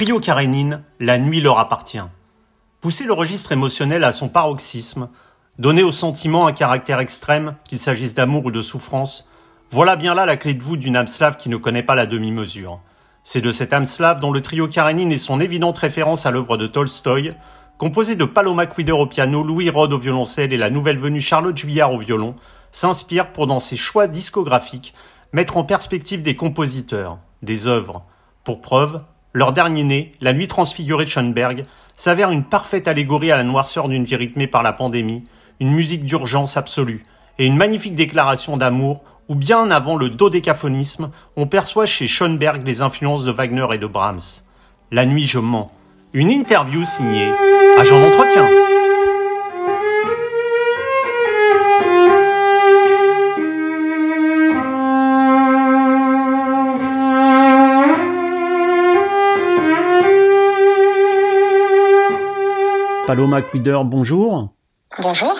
trio Karénine, la nuit leur appartient. Pousser le registre émotionnel à son paroxysme, donner au sentiment un caractère extrême, qu'il s'agisse d'amour ou de souffrance, voilà bien là la clé de voûte d'une âme slave qui ne connaît pas la demi-mesure. C'est de cette âme slave dont le trio Karénine est son évidente référence à l'œuvre de Tolstoï, composé de Paloma Quider au piano, Louis Rode au violoncelle et la nouvelle venue Charlotte Juillard au violon, s'inspire pour dans ses choix discographiques mettre en perspective des compositeurs, des œuvres. Pour preuve, leur dernier né, La Nuit transfigurée de Schoenberg, s'avère une parfaite allégorie à la noirceur d'une vie rythmée par la pandémie, une musique d'urgence absolue, et une magnifique déclaration d'amour où bien avant le dodécaphonisme, on perçoit chez Schoenberg les influences de Wagner et de Brahms. La nuit je mens. Une interview signée Agent d'entretien. Paloma Quider, bonjour. Bonjour.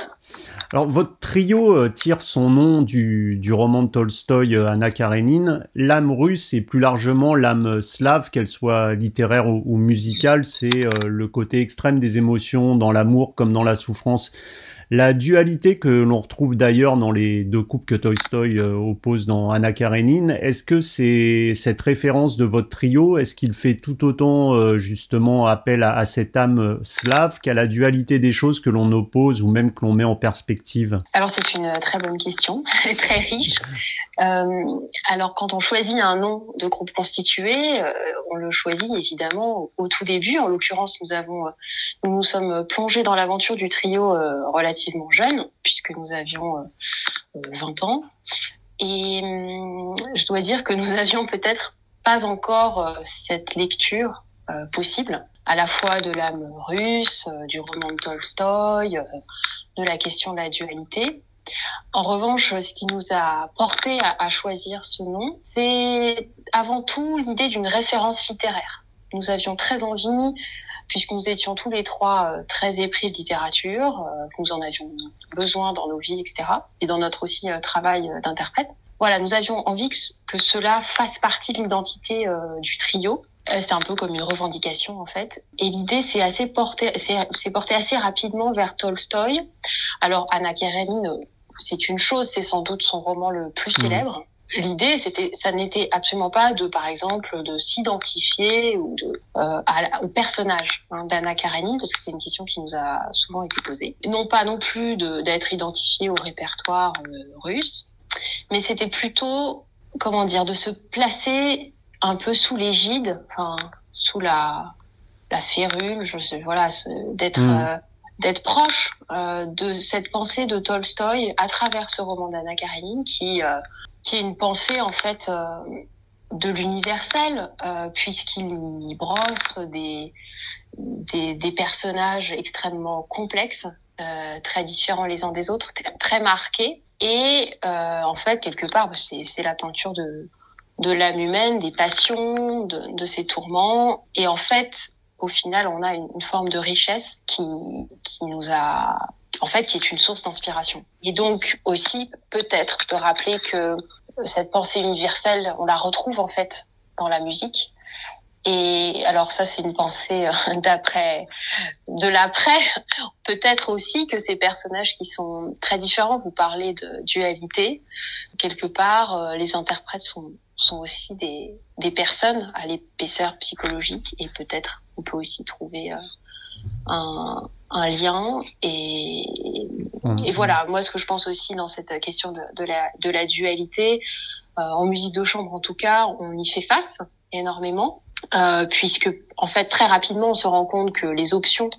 Alors, votre trio euh, tire son nom du, du roman de Tolstoï euh, Anna Karenine. L'âme russe et plus largement l'âme slave, qu'elle soit littéraire ou, musicale, c'est euh, le côté extrême des émotions dans l'amour comme dans la souffrance. La dualité que l'on retrouve d'ailleurs dans les deux couples que Tolstoy euh, oppose dans Anna Karenine, est-ce que c'est cette référence de votre trio, est-ce qu'il fait tout autant euh, justement appel à, cette âme euh, slave qu'à la dualité des choses que l'on oppose ou même que l'on met en perspective? Alors c'est une très bonne question, très riche. Alors quand on choisit un nom de groupe constitué, on le choisit évidemment au, tout début. En l'occurrence, nous avons, nous nous sommes plongés dans l'aventure du trio relativement jeune, puisque nous avions 20 ans. Et hum, je dois dire que nous avions peut-être pas encore cette lecture possible, à la fois de l'âme russe, du roman de Tolstoï, de la question de la dualité. En revanche, ce qui nous a porté à, choisir ce nom, c'est avant tout l'idée d'une référence littéraire. Nous avions très envie, puisque nous étions tous les trois euh, très épris de littérature, euh, que nous en avions besoin dans nos vies, etc., et dans notre aussi euh, travail d'interprète. Voilà, nous avions envie que, cela fasse partie de l'identité du trio. C'est un peu comme une revendication en fait. Et l'idée, c'est assez porté, c'est porté assez rapidement vers Tolstoï. Alors Anna Karenine, c'est une chose, c'est sans doute son roman le plus mhm. célèbre. L'idée, c'était, ça n'était absolument pas de, par exemple, de s'identifier ou de euh, au personnage hein, d'Anna Karenine, parce que c'est une question qui nous a souvent été posée. Non pas non plus d'être identifié au répertoire euh, russe, mais c'était plutôt, comment dire, de se placer un peu sous l'égide, enfin, sous la la férule, je sais, voilà, d'être mhm. euh, d'être proche euh, de cette pensée de Tolstoï à travers ce roman d'Anna Karenine qui euh, qui est une pensée en fait euh, de l'universel euh, puisqu'il y brosse des, des, des personnages extrêmement complexes très différents les uns des autres très marqués. Et en fait quelque part c'est c'est la peinture de de l'âme humaine des passions de, de ses tourments. Et en fait au final, on a une, forme de richesse qui, qui nous a, en fait, qui est une source d'inspiration. Et donc aussi, peut-être, de rappeler que cette pensée universelle, on la retrouve en fait dans la musique. Et alors ça, c'est une pensée euh, d'après, de l'après. Peut-être aussi que ces personnages qui sont très différents, vous parlez de dualité, quelque part, euh, les interprètes sont sont aussi des, des personnes à l'épaisseur psychologique et peut-être on peut aussi trouver euh, un, un, lien et, mmh. et voilà moi ce que je pense aussi dans cette question de, de la, de la dualité euh, en musique de chambre en tout cas on y fait face énormément euh, puisque en fait très rapidement on se rend compte que les options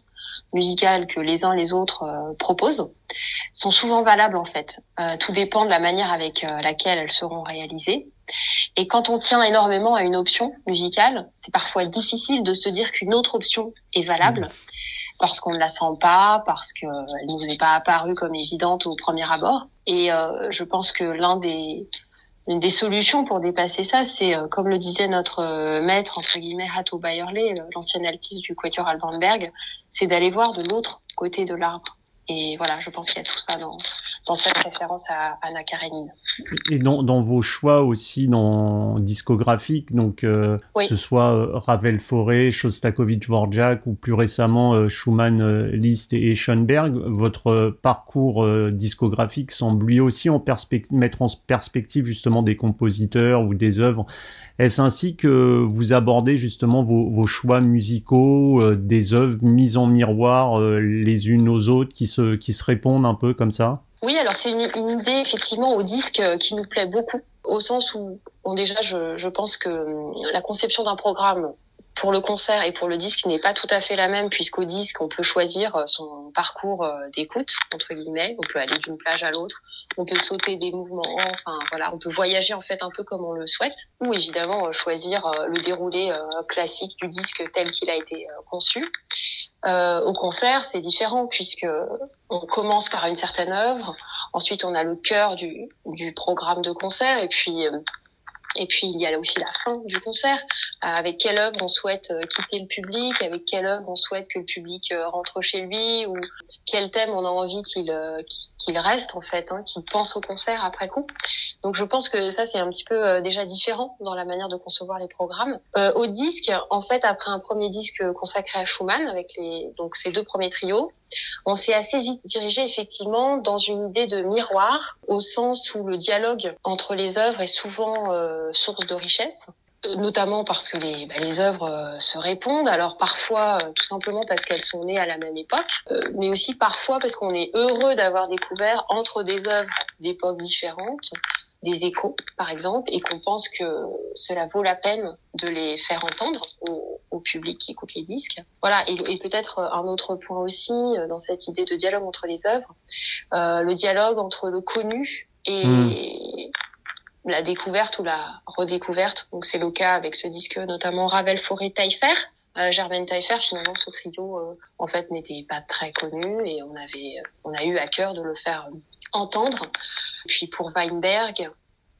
musicales que les uns les autres euh, proposent sont souvent valables en fait. Euh, tout dépend de la manière avec euh, laquelle elles seront réalisées. Et quand on tient énormément à une option musicale, c'est parfois difficile de se dire qu'une autre option est valable. Parce qu'on ne la sent pas, parce qu'elle ne nous est pas apparue comme évidente au premier abord. Et je pense que l'un des, une des solutions pour dépasser ça, c'est euh, comme le disait notre euh, maître entre guillemets Hato Bayerle, l'ancien altiste du Quatuor Alban c'est d'aller voir de l'autre côté de l'arbre. Et voilà, je pense qu'il y a tout ça dans dans cette référence à Anna Karenine. Et dans, dans vos choix aussi dans discographiques, donc euh, que ce soit euh, Ravel Fauré, Shostakovich Dvorak ou plus récemment euh, Schumann, Liszt et Schoenberg, votre parcours discographique semble lui aussi en mettre en perspective justement des compositeurs ou des œuvres. Est-ce ainsi que vous abordez justement vos, vos choix musicaux, des œuvres mises en miroir les unes aux autres qui se qui se répondent un peu comme ça? Oui, alors c'est une, idée effectivement au disque euh, qui nous plaît beaucoup, au sens où, bon déjà, je, je pense que hum, la conception d'un programme pour le concert et pour le disque n'est pas tout à fait la même puisqu'au disque on peut choisir euh, son parcours euh, d'écoute entre guillemets, on peut aller d'une plage à l'autre, on peut sauter des mouvements, enfin voilà, on peut voyager en fait un peu comme on le souhaite ou évidemment choisir le déroulé classique du disque tel qu'il a été conçu. Euh, au concert, c'est différent puisque on commence par une certaine œuvre, ensuite on a le cœur du, du programme de concert et puis euh, et puis il y a aussi la fin du concert, euh, avec quelle œuvre on souhaite euh, quitter le public, avec quelle œuvre on souhaite que le public euh, rentre chez lui, ou quel thème on a envie qu'il qu'il reste en fait, hein, qu'il pense au concert après coup? Donc je pense que ça c'est un petit peu déjà différent dans la manière de concevoir les programmes. Euh, au disque, en fait, après un premier disque consacré à Schumann avec les donc ces deux premiers trios, on s'est assez vite dirigé effectivement dans une idée de miroir, au sens où le dialogue entre les œuvres est souvent euh, source de richesse euh, notamment parce que les, bah, les œuvres euh, se répondent, alors parfois tout simplement parce qu'elles sont nées à la même époque, mais aussi parfois parce qu'on est heureux d'avoir découvert entre des œuvres d'époques différentes des échos, par exemple, et qu'on pense que cela vaut la peine de les faire entendre au public qui écoute les disques. Voilà, et, et peut-être un autre point aussi euh, dans cette idée de dialogue entre les œuvres, euh, le dialogue entre le connu et hmm. la découverte ou la redécouverte. Donc c'est le cas avec ce disque, notamment Ravel, Forêt, Taillefer. Euh, Germaine Taillefer, finalement, ce trio, euh, en fait, n'était pas très connu et on avait, on a eu à cœur de le faire entendre. Puis pour Weinberg,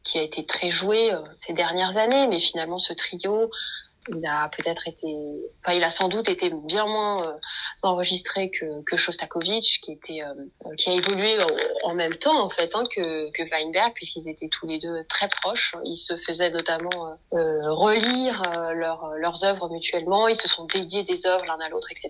qui a été très joué euh, ces dernières années, mais finalement ce trio, il a peut-être été, enfin il a sans doute été bien moins euh, enregistré que, que Shostakovich, qui était, euh, qui a évolué en, même temps en fait hein, que, que Weinberg, puisqu'ils étaient tous les deux très proches. Ils se faisaient notamment relire leurs leurs œuvres mutuellement. Ils se sont dédiés des œuvres l'un à l'autre, etc.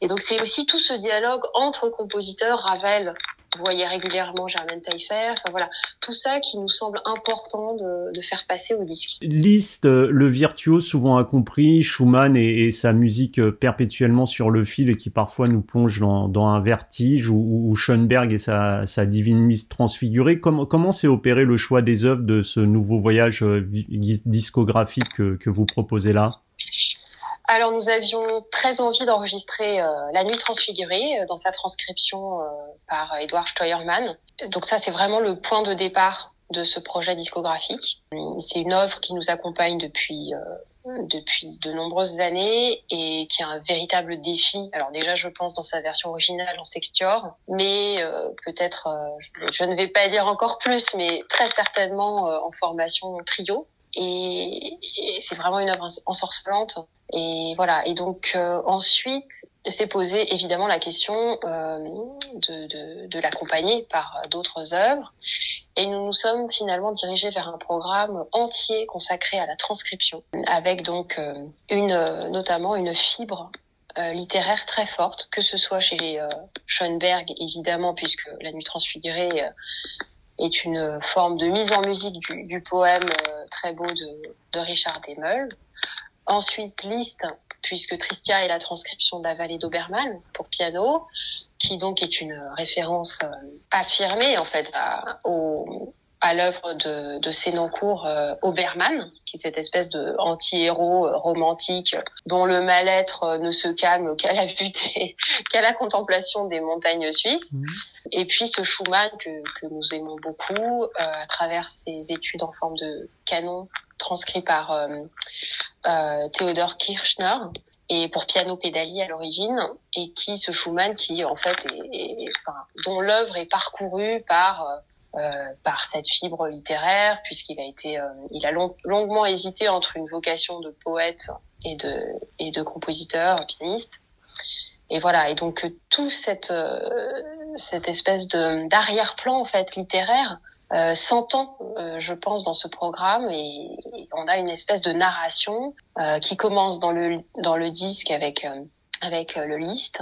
Et donc c'est aussi tout ce dialogue entre compositeurs, Ravel voyez régulièrement Germaine Taillefer. Enfin voilà, tout ça qui nous semble important de, de faire passer au disque. Liszt, euh, le virtuose souvent incompris, Schumann et, et, sa musique euh, perpétuellement sur le fil et qui parfois nous plonge dans, dans un vertige, ou, ou Schoenberg et sa, sa divine mise transfigurée. Comment comment s'est opéré le choix des œuvres de ce nouveau voyage euh, discographique que, que vous proposez là? Alors nous avions très envie d'enregistrer euh, La Nuit transfigurée euh, dans sa transcription euh, par Edouard Steuermann. Donc ça c'est vraiment le point de départ de ce projet discographique. C'est une œuvre qui nous accompagne depuis depuis de nombreuses années et qui est un véritable défi. Alors déjà, je pense dans sa version originale en sextior, mais peut-être, je ne vais pas dire encore plus, mais très certainement en formation trio. Et, et c'est vraiment une œuvre ensorcelante et voilà. Et donc euh, ensuite, s'est posé évidemment la question euh, de, de, de l'accompagner par d'autres œuvres. Et nous nous sommes finalement dirigés vers un programme entier consacré à la transcription, avec donc euh, une, notamment une fibre euh, littéraire très forte, que ce soit chez euh, Schoenberg évidemment, puisque La Nuit transfigurée est une forme de mise en musique du, du poème très beau de, de Richard Demel, Ensuite, Liszt, puisque Tristia est la transcription de la vallée d'Obermann pour piano, qui donc est une référence euh, affirmée en fait à, au, à l'œuvre de, de Sénancourt euh, Obermann, qui est cette espèce de anti-héros euh, romantique dont le mal-être ne se calme qu'à la vue des, qu'à la contemplation des montagnes suisses. Mmh. Et puis ce Schumann que, que nous aimons beaucoup à travers ses études en forme de canon transcrit par euh, euh, Theodor Kirchner et pour piano pédalier à l'origine et qui ce Schumann qui en fait dont l'œuvre est parcourue par euh, par cette fibre littéraire puisqu'il a été il a long, longuement hésité entre une vocation de poète et de et de compositeur pianiste. Et voilà. Et donc tout cette cette espèce de d'arrière-plan en fait littéraire euh, s'entend, euh, je pense, dans ce programme et, on a une espèce de narration euh, qui commence dans le dans le disque avec euh, avec le Liszt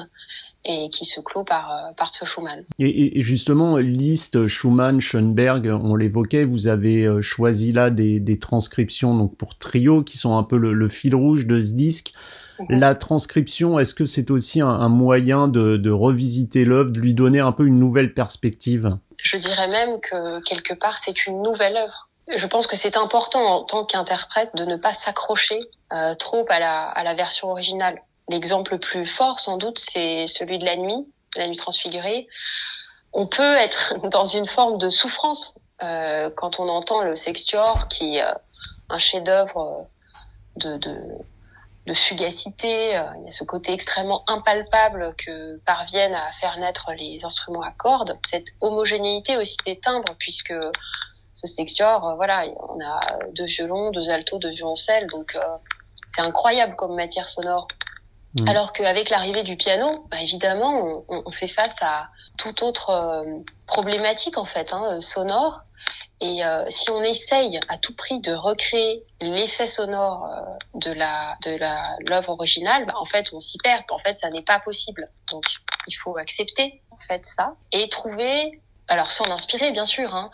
et qui se clôt par par ce Schumann. Et, et justement, Liszt, Schumann, Schoenberg, on l'évoquait, vous avez choisi là des, des transcriptions donc pour trio qui sont un peu le, le fil rouge de ce disque. Mhm. La transcription, est-ce que c'est aussi un, un moyen de, de revisiter l'œuvre, de lui donner un peu une nouvelle perspective? Je dirais même que quelque part c'est une nouvelle œuvre. Je pense que c'est important en tant qu'interprète de ne pas s'accrocher euh, trop à la, à la version originale. L'exemple le plus fort sans doute c'est celui de la nuit, la nuit transfigurée. On peut être dans une forme de souffrance euh, quand on entend le sextuor qui est euh, un chef-d'œuvre de, de, de fugacité, euh, il y a ce côté extrêmement impalpable que parviennent à faire naître les instruments à cordes, cette homogénéité aussi des timbres, puisque ce sextior, euh, voilà, on a deux violons, deux altos, deux violoncelles, donc euh, c'est incroyable comme matière sonore. Mmh. Alors qu'avec l'arrivée du piano, bah, évidemment, on, on, fait face à toute autre problématique en fait hein, sonore et euh, si on essaye à tout prix de recréer l'effet sonore euh, de la de l'œuvre originale, bah, en fait on s'y perd. En fait, ça n'est pas possible. Donc il faut accepter en fait ça et trouver, alors s'en inspirer bien sûr, hein,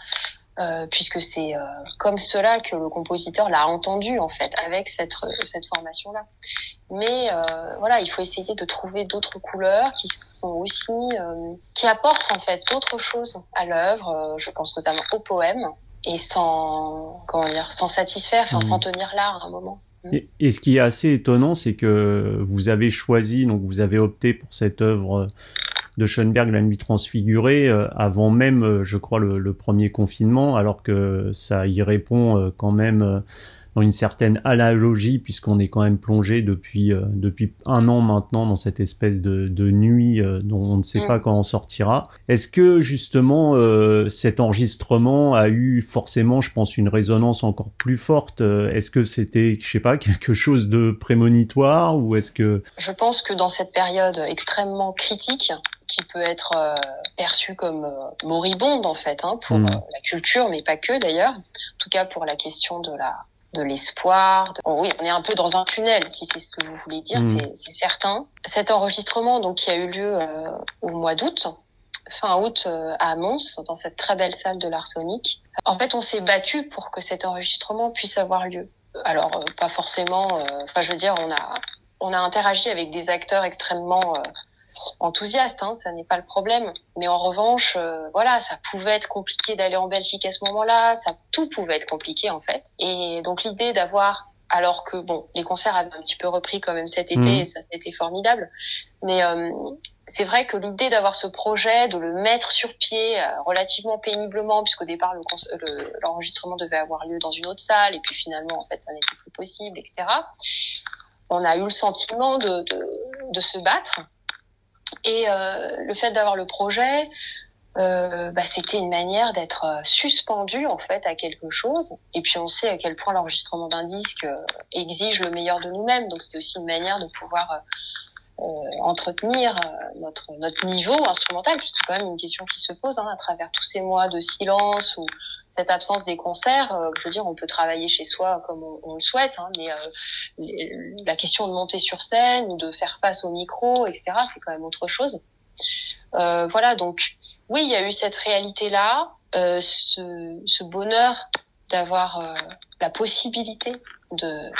euh, puisque c'est euh, comme cela que le compositeur l'a entendu en fait avec cette cette formation là. Mais euh, voilà, il faut essayer de trouver d'autres couleurs qui sont aussi qui apportent en fait d'autres choses à l'œuvre. je pense notamment au poème et sans comment dire, sans satisfaire, mmh. sans tenir là à un moment. Et, et, ce qui est assez étonnant, c'est que vous avez choisi, donc vous avez opté pour cette œuvre de Schoenberg, La Nuit transfigurée, euh, avant même, euh, je crois, le, le, premier confinement, alors que ça y répond euh, quand même dans une certaine analogie puisqu'on est quand même plongé depuis euh, depuis un an maintenant dans cette espèce de, de nuit euh, dont on ne sait mm. pas quand on sortira. Est-ce que justement euh, cet enregistrement a eu forcément, je pense, une résonance encore plus forte Est-ce que c'était, je sais pas, quelque chose de prémonitoire ou est-ce que Je pense que dans cette période extrêmement critique, qui peut être euh, perçue comme euh, moribonde en fait hein, pour mm. la culture, mais pas que d'ailleurs. En tout cas pour la question de la de l'espoir. Oh oui, on est un peu dans un tunnel, si c'est ce que vous voulez dire, mm. c'est certain. Cet enregistrement, donc, qui a eu lieu euh, au mois d'août, fin août euh, à Mons, dans cette très belle salle de l'Arsonic. En fait, on s'est battu pour que cet enregistrement puisse avoir lieu. Alors, euh, pas forcément. Enfin, je veux dire, on a on a interagi avec des acteurs extrêmement enthousiaste, hein, ça n'est pas le problème. Mais en revanche, euh, voilà, ça pouvait être compliqué d'aller en Belgique à ce moment-là, ça tout pouvait être compliqué en fait. Et donc l'idée d'avoir alors que bon, les concerts avaient un petit peu repris quand même cet été mmh. et ça c'était formidable. Mais euh, c'est vrai que l'idée d'avoir ce projet, de le mettre sur pied euh, relativement péniblement, puisqu'au départ l'enregistrement le, devait avoir lieu dans une autre salle et puis finalement en fait ça n'était plus possible, etc. On a eu le sentiment de, de, de se battre et euh, le fait d'avoir le projet, euh, bah, c'était une manière d'être euh, suspendu en fait à quelque chose. Et puis on sait à quel point l'enregistrement d'un disque euh, exige le meilleur de nous-mêmes. Donc c'était aussi une manière de pouvoir euh, entretenir notre notre niveau instrumental. C'est quand même une question qui se pose hein, à travers tous ces mois de silence ou cette absence des concerts, euh, je veux dire, on peut travailler chez soi comme on, le souhaite, hein, mais euh, la question de monter sur scène ou de faire face au micro, etc., c'est quand même autre chose. Euh, voilà, donc oui, il y a eu cette réalité-là, euh, ce, ce, bonheur d'avoir euh, la possibilité de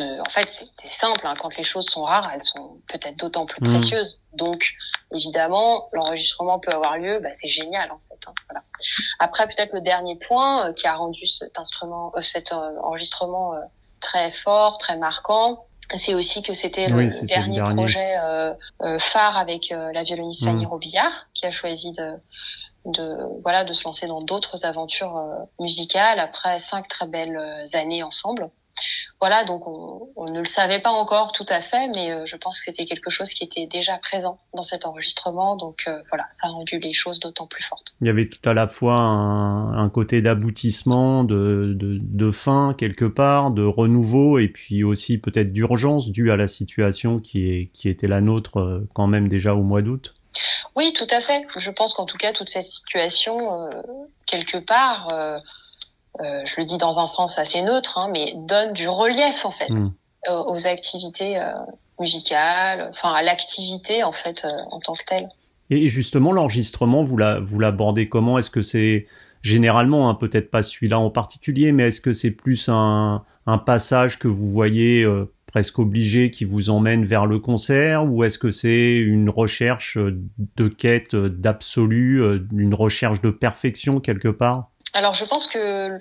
en fait, c'est simple. Hein, quand les choses sont rares, elles sont peut-être d'autant plus mmh. précieuses. Donc, évidemment, l'enregistrement peut avoir lieu. Bah, c'est génial, en fait. Hein, voilà. Après, peut-être le dernier point euh, qui a rendu cet instrument, euh, cet euh, enregistrement très fort, très marquant, c'est aussi que c'était le, dernier, projet phare avec la violoniste Fanny mmh. Robillard, qui a choisi de de voilà de se lancer dans d'autres aventures musicales après cinq très belles années ensemble. Voilà, donc on, ne le savait pas encore tout à fait, mais euh, je pense que c'était quelque chose qui était déjà présent dans cet enregistrement. Donc euh, voilà, ça a rendu les choses d'autant plus fortes. Il y avait tout à la fois un, côté d'aboutissement, de, de, fin quelque part, de renouveau, et puis aussi peut-être d'urgence due à la situation qui, est, qui était la nôtre euh, quand même déjà au mois d'août. Oui, tout à fait. Je pense qu'en tout cas, toute cette situation, quelque part, je le dis dans un sens assez neutre, hein, mais donne du relief en fait mm. aux activités musicales, enfin à l'activité en fait en tant que telle. Et justement, l'enregistrement, vous l'abordez comment? Est-ce que c'est généralement, hein, peut-être pas celui-là en particulier, mais est-ce que c'est plus un, passage que vous voyez euh, presque obligé qui vous emmène vers le concert? Ou est-ce que c'est une recherche de quête d'absolu, euh, une recherche de perfection quelque part? Alors je pense que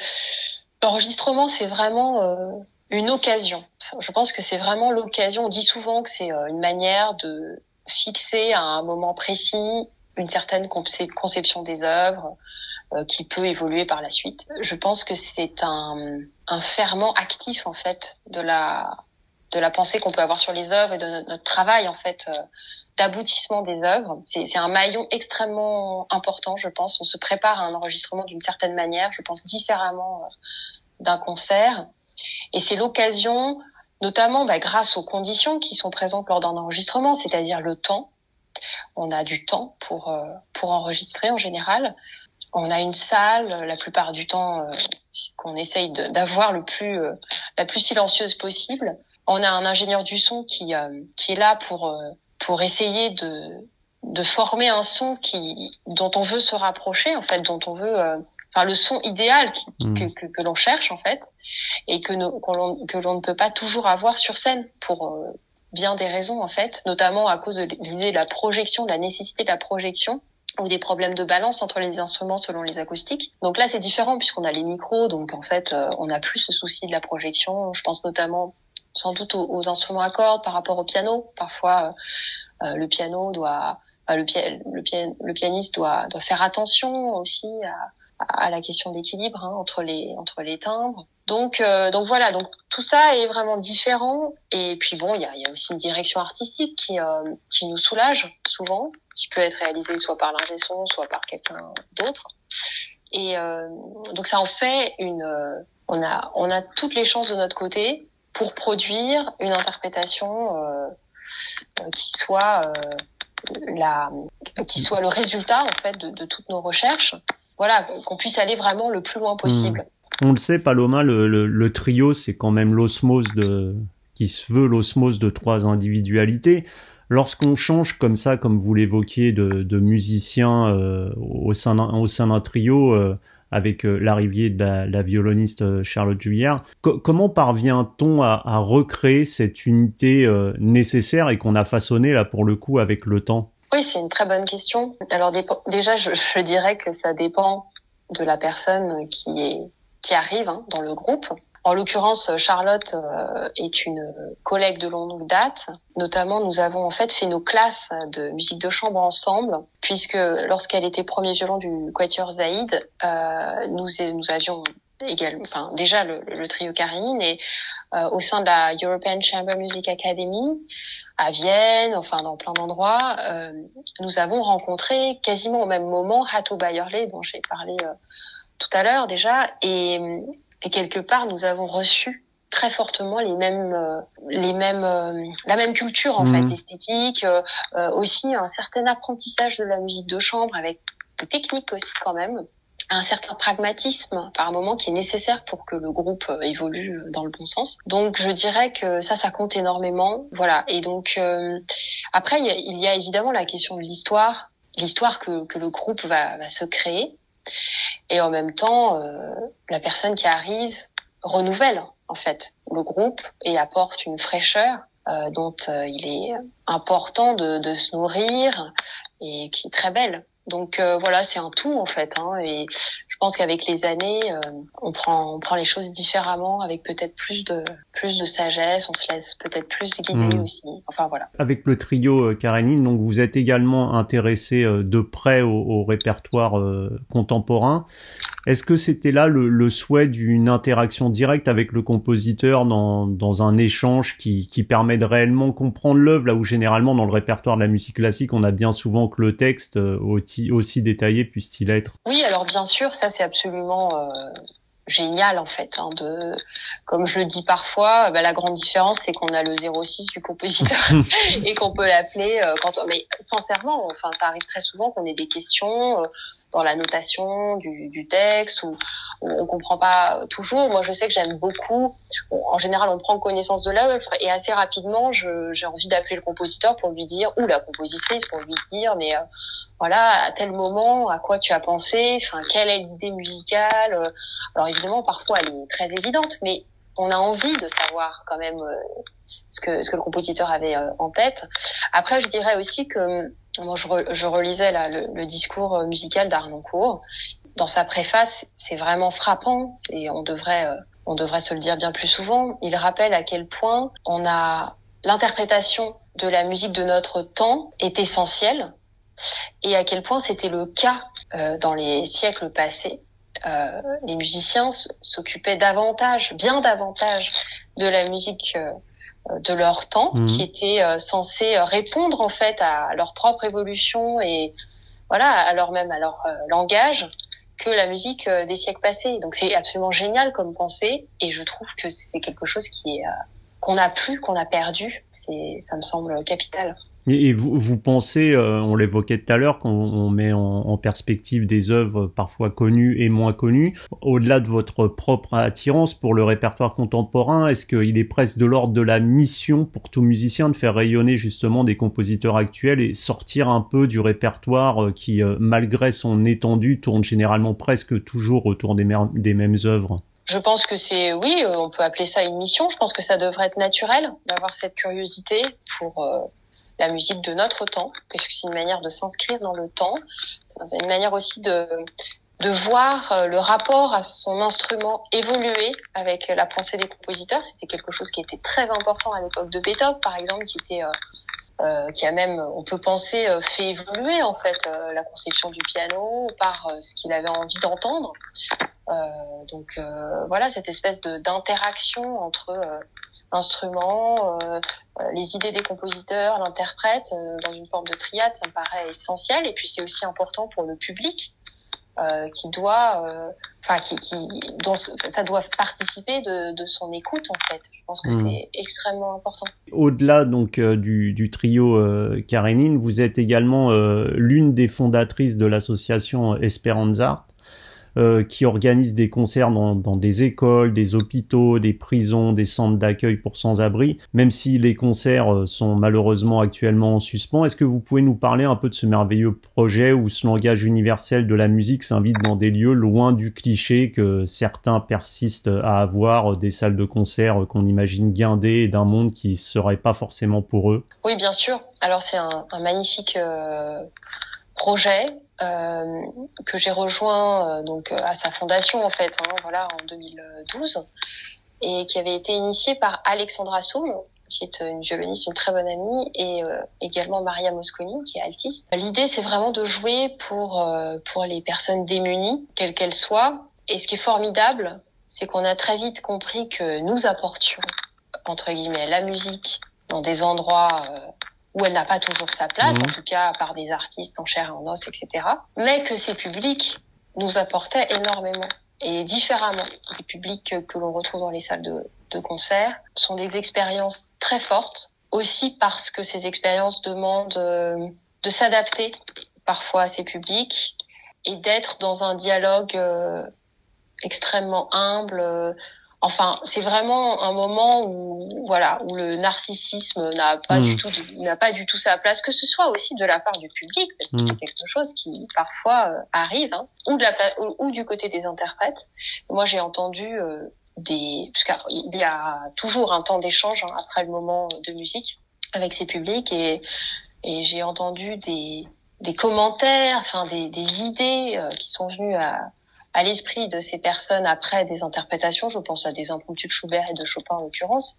l'enregistrement c'est vraiment euh, une occasion. Je pense que c'est vraiment l'occasion. On dit souvent que c'est une manière de fixer à un moment précis une certaine conception des œuvres euh, qui peut évoluer par la suite. Je pense que c'est un, ferment actif en fait de la de la pensée qu'on peut avoir sur les œuvres et de notre, travail en fait euh, d'aboutissement des œuvres. C'est un maillon extrêmement important, je pense. On se prépare à un enregistrement d'une certaine manière, je pense différemment euh, d'un concert. Et c'est l'occasion notamment bah, grâce aux conditions qui sont présentes lors d'un enregistrement, c'est-à-dire le temps. On a du temps pour euh, pour enregistrer en général. On a une salle, la plupart du temps, euh, qu'on essaye d'avoir euh, la plus silencieuse possible. On a un ingénieur du son qui qui est là pour pour essayer de de former un son qui dont on veut se rapprocher, en fait, dont on veut enfin le son idéal que, que, que l'on cherche en fait et que, que l'on ne peut pas toujours avoir sur scène pour euh, bien des raisons en fait, notamment à cause de l'idée de la projection, de la nécessité de la projection ou des problèmes de balance entre les instruments selon les acoustiques. Donc là, c'est différent puisqu'on a les micros, donc en fait, euh, on n'a plus ce souci de la projection. Je pense notamment, sans doute, aux, instruments à cordes par rapport au piano. Parfois, euh, le piano doit, le, le, le, pianiste doit, doit faire attention aussi à, à la question d'équilibre hein, entre les entre les timbres. Donc euh, donc voilà, donc tout ça est vraiment différent. Et puis bon, il y a, y a, aussi une direction artistique qui euh, qui nous soulage souvent, qui peut être réalisée soit par l'ingé son, soit par quelqu'un d'autre. Et euh, donc ça en fait une. on a on a toutes les chances de notre côté pour produire une interprétation qui soit la qui soit le résultat en fait de, toutes nos recherches voilà, qu'on puisse aller vraiment le plus loin possible. Hmm. On le sait, Paloma, le, le, trio, c'est quand même l'osmose de, qui se veut l'osmose de trois individualités. Lorsqu'on change comme ça, comme vous l'évoquiez, de, de musicien euh, au sein d'un, au sein d'un trio, euh, avec euh, l'arrivée de la, violoniste Charlotte Juillard. comment parvient-on à, recréer cette unité nécessaire et qu'on a façonnée là pour le coup avec le temps? Oui, c'est une très bonne question. Alors déjà, je, dirais que ça dépend de la personne qui arrive hein, dans le groupe. En l'occurrence, Charlotte euh, est une collègue de longue date. Notamment, nous avons en fait fait nos classes de musique de chambre ensemble, puisque lorsqu'elle était premier violon du Quatuor Zaïd, euh, nous, nous avions également, enfin déjà le, le trio Karinine et euh, au sein de la European Chamber Music Academy, à Vienne, enfin dans plein d'endroits, euh, nous avons rencontré quasiment au même moment Hato Bayerle dont j'ai parlé euh, tout à l'heure déjà, et, et, quelque part nous avons reçu très fortement les mêmes, euh, les mêmes, la même culture en fait mhm. esthétique, aussi un certain apprentissage de la musique de chambre avec des techniques aussi quand même un certain pragmatisme par moment qui est nécessaire pour que le groupe euh, évolue euh, dans le bon sens. Donc je dirais que ça, ça compte énormément. Voilà. Et donc euh, après, il y, a, évidemment la question de l'histoire, l'histoire que, que le groupe va, va se créer. Et en même temps, la personne qui arrive renouvelle en fait le groupe et apporte une fraîcheur dont il est important de, de se nourrir et qui est très belle. Donc euh, voilà, c'est un tout en fait. Hein, et je pense qu'avec les années, euh, on prend on prend les choses différemment, avec peut-être plus de plus de sagesse. On se laisse peut-être plus guider hmm. aussi. Enfin voilà. Avec le trio euh, Karenine, donc vous êtes également intéressé de près au, au répertoire contemporain. Est-ce que c'était là le, le souhait d'une interaction directe avec le compositeur dans, dans un échange qui, qui permet de réellement comprendre l'œuvre, là où généralement dans le répertoire de la musique classique, on a bien souvent que le texte au aussi détaillé puisse-t-il être? Oui, alors bien sûr, ça c'est absolument, euh, génial en fait. Hein, de, comme je le dis parfois, bah, la grande différence c'est qu'on a le 06 du compositeur et qu'on peut l'appeler euh, quand. Mais sincèrement, enfin, ça arrive très souvent qu'on ait des questions. Euh, dans la notation du, du texte ou on comprend pas toujours. Moi, je sais que j'aime beaucoup. En général, on prend connaissance de l'œuvre et assez rapidement, j'ai envie d'appeler le compositeur pour lui dire ou la compositrice pour lui dire, mais euh, voilà, à tel moment, à quoi tu as pensé, enfin, quelle est l'idée musicale? Euh. Alors évidemment, parfois, elle est très évidente, mais on a envie de savoir quand même euh, ce que ce que le compositeur avait en tête. Après, je dirais aussi que moi, je, je relisais là, le, le, discours euh, musical d'Arnoncourt. Dans sa préface, c'est vraiment frappant. Et on devrait, euh, on devrait se le dire bien plus souvent. Il rappelle à quel point on a l'interprétation de la musique de notre temps est essentielle et à quel point c'était le cas euh, dans les siècles passés. Euh, les musiciens s'occupaient davantage, bien davantage, de la musique euh, de leur temps, mhm. qui étaient euh, censés euh, répondre en fait à leur propre évolution et voilà, alors même à leur langage que la musique des siècles passés. Donc c'est absolument génial comme pensée et je trouve que c'est quelque chose qui est qu'on a plus, qu'on a perdu. C'est ça me semble capital. Et vous, vous pensez, euh, on l'évoquait tout à l'heure, qu'on on met en, en, perspective des œuvres parfois connues et moins connues, au-delà de votre propre attirance pour le répertoire contemporain, est-ce qu'il est presque de l'ordre de la mission pour tout musicien de faire rayonner justement des compositeurs actuels et sortir un peu du répertoire euh, qui, euh, malgré son étendue, tourne généralement presque toujours autour des, des mêmes œuvres? Je pense que c'est oui, on peut appeler ça une mission. Je pense que ça devrait être naturel d'avoir cette curiosité pour la musique de notre temps, puisque c'est une manière de s'inscrire dans le temps. C'est une manière aussi de, de voir euh, le rapport à son instrument évoluer avec la pensée des compositeurs. C'était quelque chose qui était très important à l'époque de Beethoven, par exemple, qui était euh, euh, qui a même, on peut penser, fait évoluer en fait la conception du piano par ce qu'il avait envie d'entendre. donc voilà cette espèce d'interaction entre instruments, euh, euh, les idées des compositeurs, l'interprète, euh, dans une forme de triade, ça me paraît essentiel. Et puis c'est aussi important pour le public euh, qui doit, enfin qui, qui, dont ça doit participer de, de, son écoute en fait. Je pense que mmh. c'est extrêmement important. Au-delà donc du, du, trio euh, Karenine, vous êtes également l'une des fondatrices de l'association Esperanza. Euh, qui organise des concerts dans, des écoles, des hôpitaux, des prisons, des centres d'accueil pour sans-abri. Même si les concerts euh, sont malheureusement actuellement en suspens, est-ce que vous pouvez nous parler un peu de ce merveilleux projet où ce langage universel de la musique s'invite dans des lieux loin du cliché que certains persistent à avoir, euh, des salles de concert qu'on imagine guindées d'un monde qui serait pas forcément pour eux? Oui, bien sûr. Alors c'est un, magnifique projet euh, que j'ai rejoint euh, donc euh, à sa fondation en fait, hein, voilà en 2012, et qui avait été initié par Alexandra Soum, qui est une violoniste, une très bonne amie, et également Maria Mosconi, qui est altiste. L'idée, c'est vraiment de jouer pour pour les personnes démunies, quelles qu'elles soient. Et ce qui est formidable, c'est qu'on a très vite compris que nous apportions entre guillemets la musique dans des endroits où elle n'a pas toujours sa place, mhm. en tout cas par des artistes en chair et en os, etc. Mais que ces publics nous apportaient énormément et différemment. Les publics que, l'on retrouve dans les salles de, de concert sont des expériences très fortes, aussi parce que ces expériences demandent euh, de s'adapter parfois à ces publics et d'être dans un dialogue euh, extrêmement humble, euh, Enfin, c'est vraiment un moment où, voilà, où le narcissisme n'a pas du hmm. tout, n'a pas du tout sa place, que ce soit aussi de la part du public, parce que c'est hmm. quelque chose qui parfois euh, arrive, hein, ou de la ou, du côté des interprètes. Moi, j'ai entendu euh, des, parce qu'il y a toujours un temps d'échange hein, après le moment de musique avec ces publics, et et j'ai entendu des des commentaires, enfin des, des idées euh, qui sont venues à à l'esprit de ces personnes après des interprétations, je pense à des impromptus de Schubert et de Chopin en l'occurrence,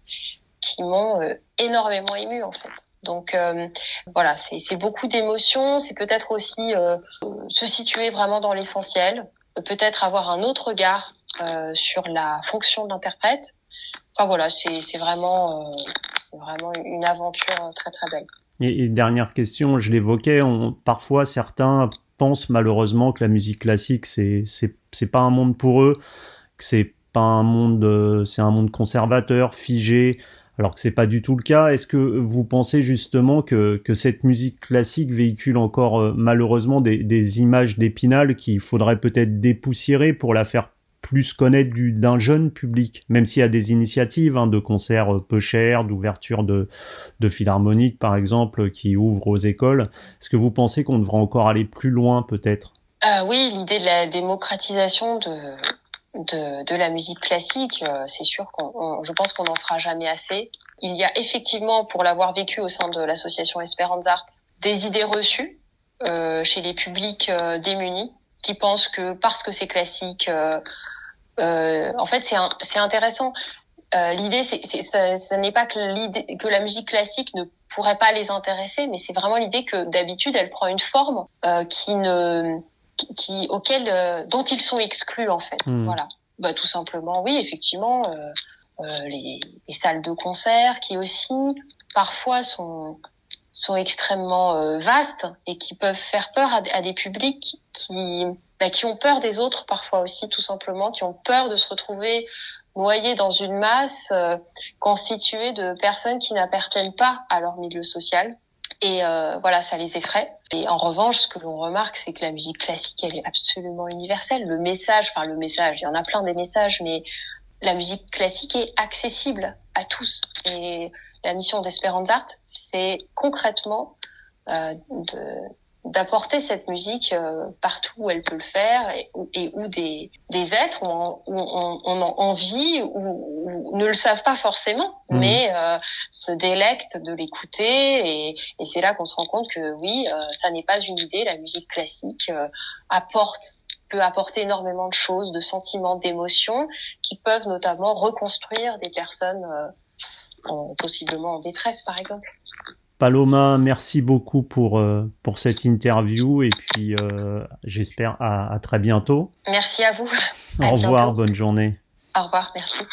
qui m'ont euh, énormément ému en fait. Donc euh, voilà, c'est beaucoup d'émotions, c'est peut-être aussi euh, se situer vraiment dans l'essentiel, peut-être avoir un autre regard sur la fonction de l'interprète. Enfin voilà, c'est vraiment, vraiment une aventure très très belle. Et, dernière question, je l'évoquais, parfois certains pensent malheureusement que la musique classique c'est c'est pas un monde pour eux que c'est pas un monde, c'est un monde conservateur, figé, alors que c'est pas du tout le cas. Est-ce que vous pensez justement que, que cette musique classique véhicule encore euh, malheureusement des, des images d'épinal qu'il faudrait peut-être dépoussiérer pour la faire plus connaître d'un jeune public, même s'il y a des initiatives hein, de concerts euh, peu chers, d'ouverture de, de philharmoniques par exemple, qui ouvrent aux écoles. Est-ce que vous pensez qu'on devrait encore aller plus loin peut-être? Euh, Oui, l'idée de la démocratisation de, de, de la musique classique, euh, c'est sûr qu'on, je pense qu'on n'en fera jamais assez. Il y a effectivement, pour l'avoir vécu au sein de l'association Esperance Arts, des idées reçues euh, chez les publics euh, démunis qui pensent que parce que c'est classique, euh, en fait, c'est, intéressant. l'idée, c'est, c'est, ce n'est pas que l'idée que la musique classique ne pourrait pas les intéresser, mais c'est vraiment l'idée que d'habitude, elle prend une forme qui ne qui, auxquels, euh, dont ils sont exclus en fait. Hmm. Voilà. Bah, tout simplement, oui, effectivement, euh, euh, les, les, salles de concert qui aussi parfois sont sont extrêmement euh, vastes et qui peuvent faire peur à, à des publics qui bah, qui ont peur des autres parfois aussi tout simplement, qui ont peur de se retrouver noyés dans une masse euh, constituée de personnes qui n'appartiennent pas à leur milieu social et euh, voilà, ça les effraie. Et en revanche, ce que l'on remarque, c'est que la musique classique, elle est absolument universelle. Le message, enfin le message, il y en a plein des messages, mais la musique classique est accessible à tous. Et la mission d'Espérance Art, c'est concrètement euh, de d'apporter cette musique euh, partout où elle peut le faire et, et où des, des êtres ont, ont, ont envie ou, ou, ne le savent pas forcément, mmh. mais euh, se délectent de l'écouter et, et c'est là qu'on se rend compte que oui, euh, ça n'est pas une idée, la musique classique euh, apporte peut apporter énormément de choses, de sentiments, d'émotions qui peuvent notamment reconstruire des personnes en, possiblement en détresse par exemple. Paloma, merci beaucoup pour, euh, pour cette interview et puis euh, j'espère à, à, très bientôt. Merci à vous. Au revoir, bonne journée. Au revoir, merci.